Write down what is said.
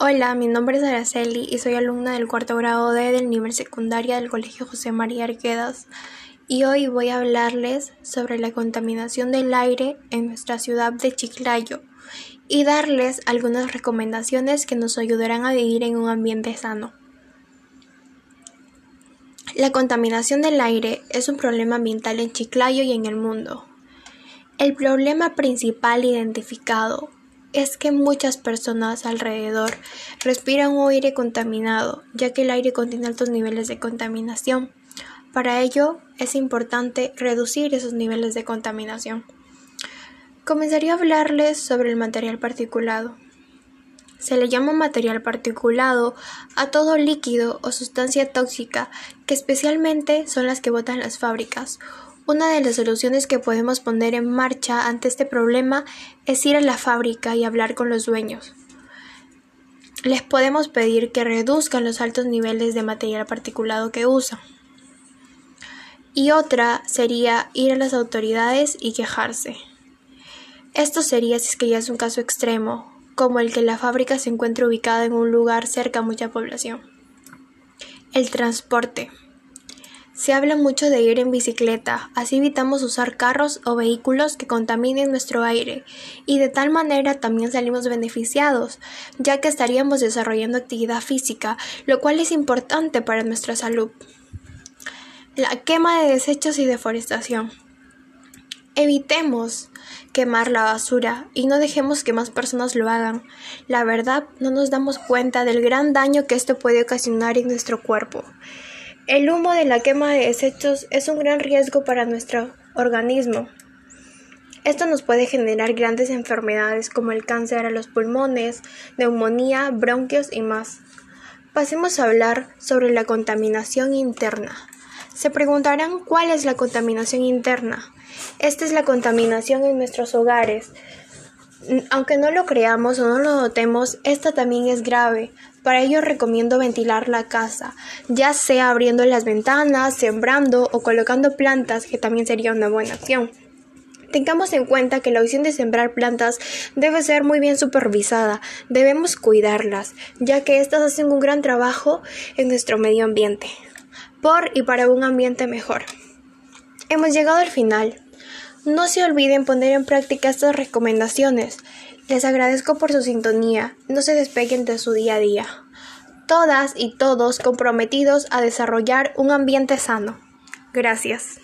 Hola, mi nombre es Araceli y soy alumna del cuarto grado D del nivel secundaria del Colegio José María Arquedas y hoy voy a hablarles sobre la contaminación del aire en nuestra ciudad de Chiclayo y darles algunas recomendaciones que nos ayudarán a vivir en un ambiente sano. La contaminación del aire es un problema ambiental en Chiclayo y en el mundo. El problema principal identificado es que muchas personas alrededor respiran un aire contaminado, ya que el aire contiene altos niveles de contaminación. Para ello es importante reducir esos niveles de contaminación. Comenzaré a hablarles sobre el material particulado. Se le llama material particulado a todo líquido o sustancia tóxica que especialmente son las que botan las fábricas una de las soluciones que podemos poner en marcha ante este problema es ir a la fábrica y hablar con los dueños. Les podemos pedir que reduzcan los altos niveles de material particulado que usan. Y otra sería ir a las autoridades y quejarse. Esto sería si es que ya es un caso extremo, como el que la fábrica se encuentre ubicada en un lugar cerca a mucha población. El transporte. Se habla mucho de ir en bicicleta, así evitamos usar carros o vehículos que contaminen nuestro aire, y de tal manera también salimos beneficiados, ya que estaríamos desarrollando actividad física, lo cual es importante para nuestra salud. La quema de desechos y deforestación. Evitemos quemar la basura y no dejemos que más personas lo hagan. La verdad, no nos damos cuenta del gran daño que esto puede ocasionar en nuestro cuerpo. El humo de la quema de desechos es un gran riesgo para nuestro organismo. Esto nos puede generar grandes enfermedades como el cáncer a los pulmones, neumonía, bronquios y más. Pasemos a hablar sobre la contaminación interna. Se preguntarán cuál es la contaminación interna. Esta es la contaminación en nuestros hogares, aunque no lo creamos o no lo notemos, esta también es grave. Para ello recomiendo ventilar la casa, ya sea abriendo las ventanas, sembrando o colocando plantas, que también sería una buena acción. Tengamos en cuenta que la opción de sembrar plantas debe ser muy bien supervisada, debemos cuidarlas, ya que éstas hacen un gran trabajo en nuestro medio ambiente, por y para un ambiente mejor. Hemos llegado al final. No se olviden poner en práctica estas recomendaciones. Les agradezco por su sintonía. No se despeguen de su día a día. Todas y todos comprometidos a desarrollar un ambiente sano. Gracias.